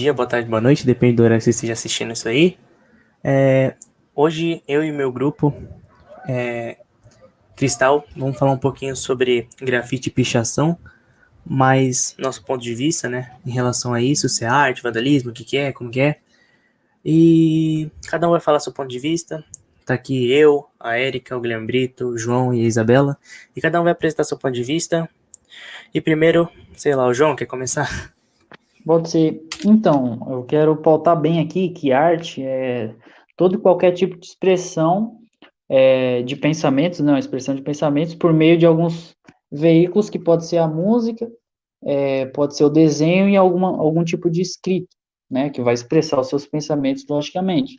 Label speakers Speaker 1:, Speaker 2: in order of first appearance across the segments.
Speaker 1: Dia, boa tarde, boa noite, depende do horário que você esteja assistindo isso aí. É, hoje eu e meu grupo, é, Cristal, vamos falar um pouquinho sobre grafite e pichação, mas nosso ponto de vista, né, em relação a isso, se é arte, vandalismo, o que, que é, como que é. E cada um vai falar seu ponto de vista. Tá aqui eu, a Érica, o Guilherme Brito, o João e a Isabela, e cada um vai apresentar seu ponto de vista. E primeiro, sei lá, o João quer começar?
Speaker 2: Pode ser. Então, eu quero pautar bem aqui que arte é todo e qualquer tipo de expressão é, de pensamentos, não, expressão de pensamentos por meio de alguns veículos que pode ser a música, é, pode ser o desenho e alguma, algum tipo de escrito, né, que vai expressar os seus pensamentos logicamente.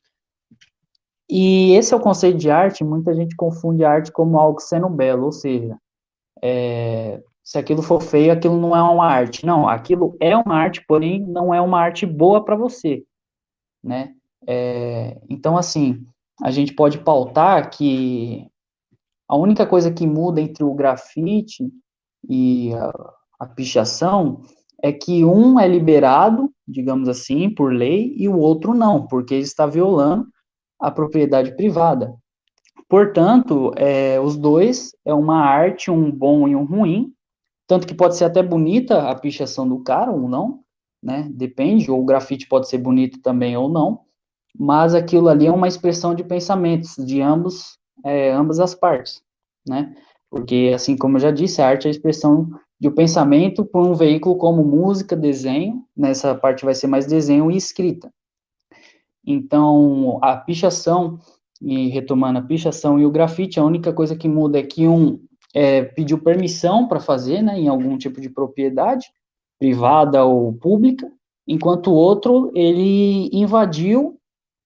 Speaker 2: E esse é o conceito de arte, muita gente confunde arte como algo sendo belo, ou seja, é, se aquilo for feio, aquilo não é uma arte. Não, aquilo é uma arte, porém não é uma arte boa para você, né? É, então, assim, a gente pode pautar que a única coisa que muda entre o grafite e a, a pichação é que um é liberado, digamos assim, por lei, e o outro não, porque ele está violando a propriedade privada. Portanto, é, os dois é uma arte, um bom e um ruim, tanto que pode ser até bonita a pichação do cara ou não, né? Depende, ou o grafite pode ser bonito também ou não, mas aquilo ali é uma expressão de pensamentos de ambos, é, ambas as partes, né? Porque, assim como eu já disse, a arte é a expressão de um pensamento por um veículo como música, desenho, nessa parte vai ser mais desenho e escrita. Então, a pichação, e retomando a pichação e o grafite, a única coisa que muda é que um é, pediu permissão para fazer, né, em algum tipo de propriedade, privada ou pública, enquanto o outro, ele invadiu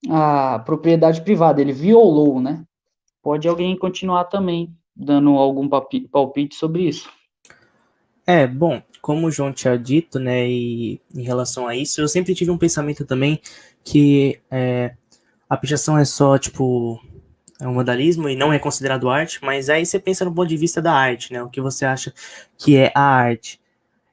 Speaker 2: a propriedade privada, ele violou, né? Pode alguém continuar também dando algum palpite sobre isso?
Speaker 1: É, bom, como o João tinha dito, né, e em relação a isso, eu sempre tive um pensamento também que é, a pichação é só, tipo, é um vandalismo e não é considerado arte, mas aí você pensa no ponto de vista da arte, né? O que você acha que é a arte.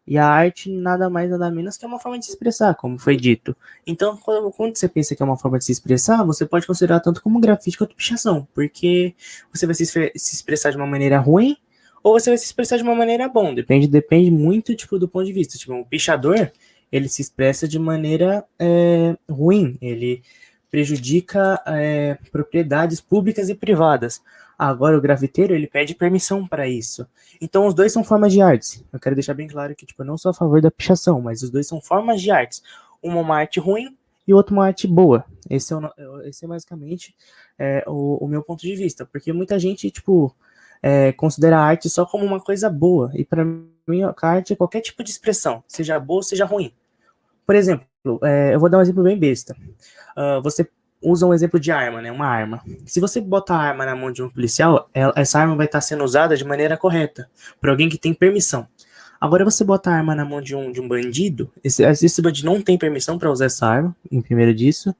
Speaker 1: E a arte nada mais nada menos que é uma forma de se expressar, como foi dito. Então, quando você pensa que é uma forma de se expressar, você pode considerar tanto como grafite quanto pichação, porque você vai se, se expressar de uma maneira ruim ou você vai se expressar de uma maneira bom. Depende, depende muito tipo do ponto de vista. Tipo, um pichador ele se expressa de maneira é, ruim. Ele prejudica é, propriedades públicas e privadas. Agora, o grafiteiro, ele pede permissão para isso. Então, os dois são formas de artes. Eu quero deixar bem claro que, tipo, eu não sou a favor da pichação, mas os dois são formas de artes. Uma uma arte ruim e outra uma arte boa. Esse é, o, esse é basicamente é, o, o, meu ponto de vista. Porque muita gente, tipo, é, considera a arte só como uma coisa boa. E para mim, a arte é qualquer tipo de expressão, seja boa, seja ruim. Por exemplo, é, eu vou dar um exemplo bem besta. Uh, você usa um exemplo de arma, né? Uma arma. Se você botar a arma na mão de um policial, ela, essa arma vai estar sendo usada de maneira correta, por alguém que tem permissão. Agora você bota a arma na mão de um, de um bandido, esse, esse bandido não tem permissão para usar essa arma, em primeiro disso,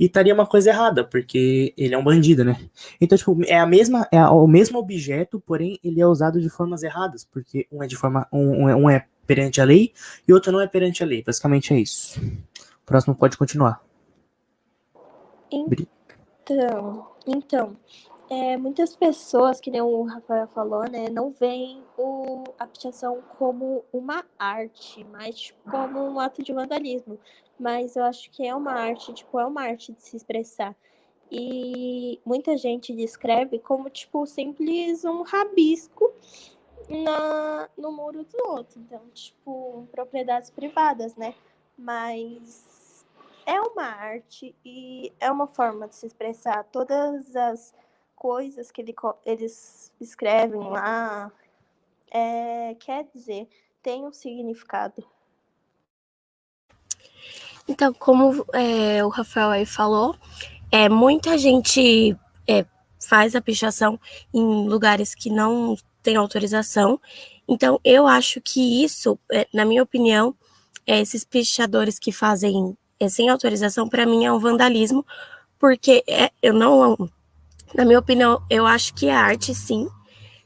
Speaker 1: e estaria uma coisa errada, porque ele é um bandido, né? Então, tipo, é a mesma, é o mesmo objeto, porém ele é usado de formas erradas, porque um é de forma, um, um é perante a lei e outro não é perante a lei. Basicamente é isso. O próximo pode continuar.
Speaker 3: Então, então é, muitas pessoas, que nem o Rafael falou, né, não veem o, a pichação como uma arte, mas tipo, como um ato de vandalismo. Mas eu acho que é uma arte, tipo, é uma arte de se expressar. E muita gente descreve como, tipo, simples um rabisco na, no muro do outro. Então, tipo, propriedades privadas, né? Mas é uma arte e é uma forma de se expressar todas as coisas que ele, eles escrevem lá. É, quer dizer, tem um significado.
Speaker 4: Então, como é, o Rafael aí falou, é, muita gente é, faz a pichação em lugares que não tem autorização. Então, eu acho que isso, é, na minha opinião, é, esses pichadores que fazem é, sem autorização, para mim é um vandalismo, porque é, eu não, na minha opinião, eu acho que é arte, sim.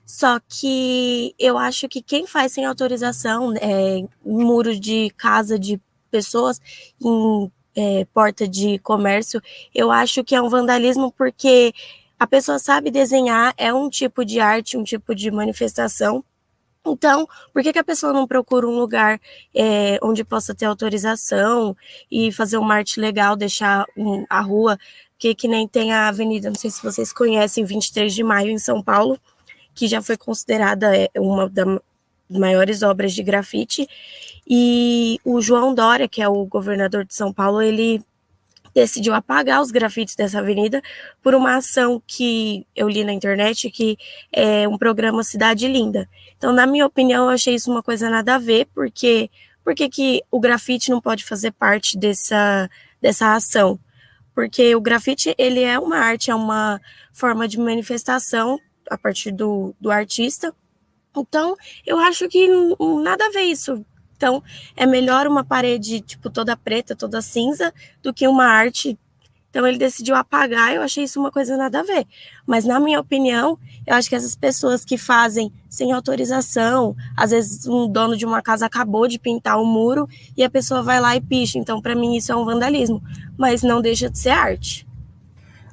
Speaker 4: Só que eu acho que quem faz sem autorização, é, muro de casa de pessoas em é, porta de comércio, eu acho que é um vandalismo porque a pessoa sabe desenhar, é um tipo de arte, um tipo de manifestação. Então, por que, que a pessoa não procura um lugar é, onde possa ter autorização e fazer uma arte legal, deixar um, a rua, que, que nem tem a avenida, não sei se vocês conhecem, 23 de maio em São Paulo, que já foi considerada é, uma das maiores obras de grafite. E o João Dória, que é o governador de São Paulo, ele decidiu apagar os grafites dessa avenida por uma ação que eu li na internet, que é um programa Cidade Linda. Então, na minha opinião, eu achei isso uma coisa nada a ver, porque por que o grafite não pode fazer parte dessa, dessa ação? Porque o grafite, ele é uma arte, é uma forma de manifestação a partir do, do artista. Então, eu acho que nada a ver isso. Então, é melhor uma parede, tipo, toda preta, toda cinza, do que uma arte. Então, ele decidiu apagar, eu achei isso uma coisa nada a ver. Mas, na minha opinião, eu acho que essas pessoas que fazem sem autorização, às vezes um dono de uma casa acabou de pintar o um muro e a pessoa vai lá e picha. Então, para mim, isso é um vandalismo. Mas não deixa de ser arte.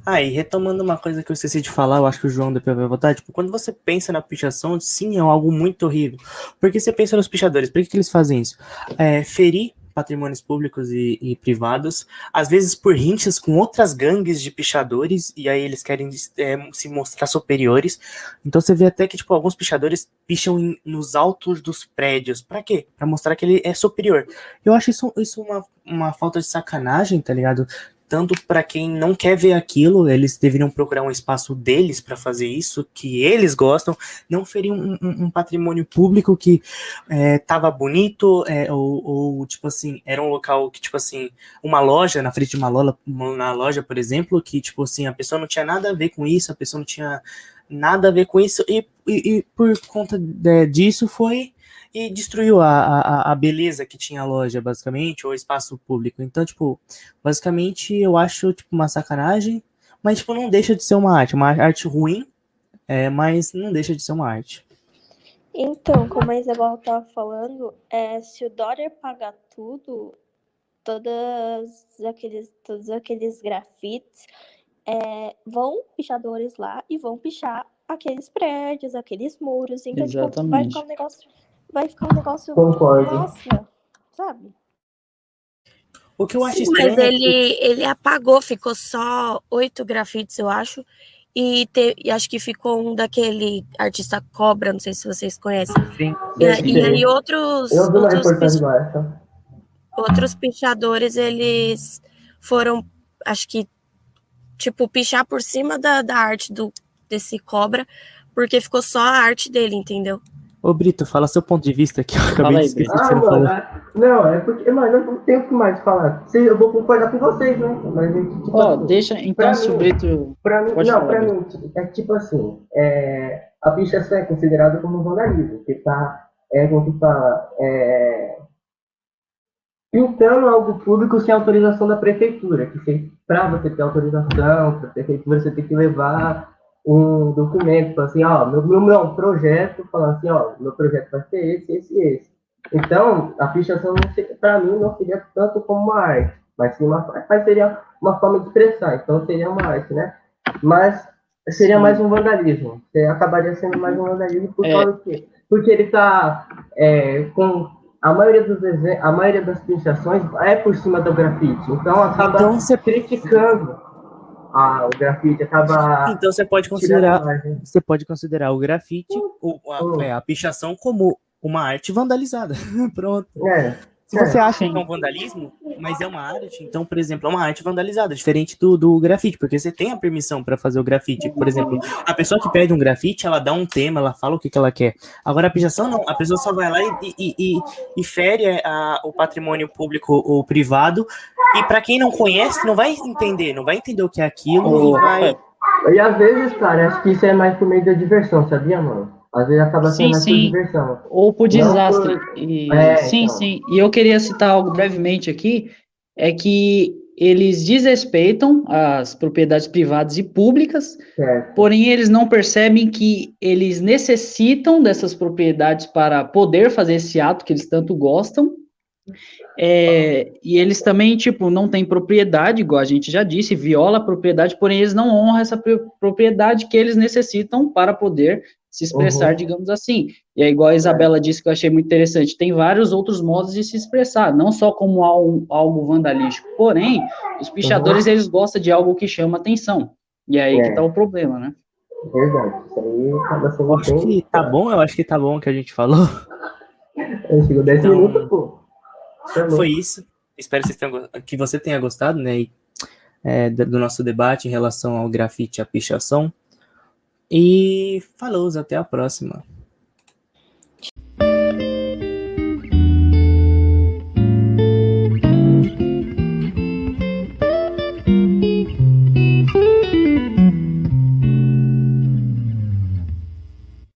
Speaker 1: Ah, e retomando uma coisa que eu esqueci de falar, eu acho que o João depois vai votar, tipo, quando você pensa na pichação, sim, é algo muito horrível. Porque você pensa nos pichadores, por que, que eles fazem isso? É, ferir patrimônios públicos e, e, privados, às vezes por rinchas com outras gangues de pichadores, e aí eles querem é, se mostrar superiores. Então você vê até que, tipo, alguns pichadores picham em, nos altos dos prédios. Para quê? Para mostrar que ele é superior. Eu acho isso, isso uma, uma falta de sacanagem, tá ligado? Tanto para quem não quer ver aquilo, eles deveriam procurar um espaço deles para fazer isso, que eles gostam, não ferir um, um, um patrimônio público que estava é, bonito, é, ou, ou, tipo assim, era um local que, tipo assim, uma loja, na frente de uma loja, na loja, por exemplo, que, tipo assim, a pessoa não tinha nada a ver com isso, a pessoa não tinha nada a ver com isso, e, e, e por conta de, disso foi e destruiu a, a, a beleza que tinha a loja, basicamente, ou espaço público. Então, tipo, basicamente eu acho tipo uma sacanagem, mas tipo, não deixa de ser uma arte, uma arte ruim, é, mas não deixa de ser uma arte.
Speaker 3: Então, como a Isabel estava falando, é, se o Dória pagar tudo, todas aqueles, todos aqueles grafites, é, vão pichadores lá e vão pichar aqueles prédios, aqueles muros. Então, tipo, vai ficar um negócio vai ficar um negócio.
Speaker 5: Concordo.
Speaker 3: Nossa, sabe?
Speaker 1: O que eu acho
Speaker 4: Sim,
Speaker 1: estranho.
Speaker 4: Mas ele, ele apagou, ficou só oito grafites, eu acho. E, te, e acho que ficou um daquele artista Cobra, não sei se vocês conhecem.
Speaker 5: Sim.
Speaker 4: E, e aí outros.
Speaker 5: Eu vi uma
Speaker 4: outros,
Speaker 5: reportagem dessa.
Speaker 4: outros pichadores, eles foram, acho que, tipo, pichar por cima da, da arte do, desse Cobra, porque ficou só a arte dele, entendeu?
Speaker 1: Ô Brito, fala seu ponto de vista aqui. Eu acabei
Speaker 2: aí,
Speaker 1: de esquecer
Speaker 5: Ah,
Speaker 1: que você não
Speaker 5: é- não, é porque, mano, eu não tenho o que mais falar. Eu vou concordar com vocês, né? Mas, tipo, assim,
Speaker 2: deixa, então, se o Brito...
Speaker 5: Pra mim,
Speaker 2: Pode
Speaker 5: não,
Speaker 2: falar,
Speaker 5: pra
Speaker 2: Brito.
Speaker 5: mim, é tipo assim, é, a pichação é considerada como um vandalismo, que tá, é, como que fala, é, pintando algo público sem autorização da prefeitura, que você, pra você ter autorização, pra prefeitura, você tem que levar um documento, falando assim, ó, meu, meu, meu projeto, falando assim, ó, meu projeto vai ser esse, esse e esse. Então, a se- pra mim, não seria tanto como uma arte, mas, sim uma, mas seria uma forma de expressar, então seria uma arte, né? Mas seria
Speaker 2: Sim.
Speaker 5: mais um vandalismo. Acabaria sendo mais um vandalismo por
Speaker 2: É.
Speaker 5: causa do quê? Porque ele está com a maioria dos a maioria das pichações é por cima do grafite. Então acaba
Speaker 1: Então você-
Speaker 5: criticando a, o grafite, acaba
Speaker 1: Então você pode considerar, você pode considerar o grafite, o,
Speaker 5: Hum.
Speaker 1: a, é, a pichação como uma arte vandalizada. Pronto.
Speaker 5: É,
Speaker 1: Se você acha é um vandalismo, mas é uma arte, então, por exemplo, é uma arte vandalizada, diferente do, do grafite, porque você tem a permissão para fazer o grafite. Por exemplo, a pessoa que pede um grafite, ela dá um tema, ela fala o que, que ela quer. Agora, a pichação não, a pessoa só vai lá e, e, e, e fere a, o patrimônio público ou privado, e para quem não conhece, não vai entender, não vai entender o que é aquilo e vai.
Speaker 5: E às vezes, cara, acho que isso é mais por meio da diversão, sabia, mano? Às vezes acaba
Speaker 2: Sim,
Speaker 5: sendo mais por
Speaker 2: sim.
Speaker 5: diversão.
Speaker 2: ou por desastre.
Speaker 5: por-
Speaker 2: E,
Speaker 5: É,
Speaker 2: sim,
Speaker 5: então.
Speaker 2: sim. E eu queria citar algo brevemente aqui, é que eles desrespeitam as propriedades privadas e públicas,
Speaker 5: Certo.
Speaker 2: porém eles não percebem que eles necessitam dessas propriedades para poder fazer esse ato que eles tanto gostam. É, e eles também, tipo, não têm propriedade, igual a gente já disse, viola a propriedade, porém eles não honram essa propriedade que eles necessitam para poder se expressar, uhum. digamos assim. E é igual a Isabela disse que eu achei muito interessante, tem vários outros modos de se expressar, não só como algo, algo vandalístico, porém, os pichadores, uhum. eles gostam de algo que chama atenção, e é aí é. que tá o problema, né?
Speaker 5: Verdade, isso aí acaba sendo
Speaker 1: acho que tá bom, eu acho que tá bom o que a gente falou.
Speaker 5: Chegou 10 então, minutos, pô.
Speaker 1: Tá foi isso. Espero que, tenham, que você tenha gostado, né? É, do nosso debate em relação ao grafite e a pichação. E falou, até a próxima.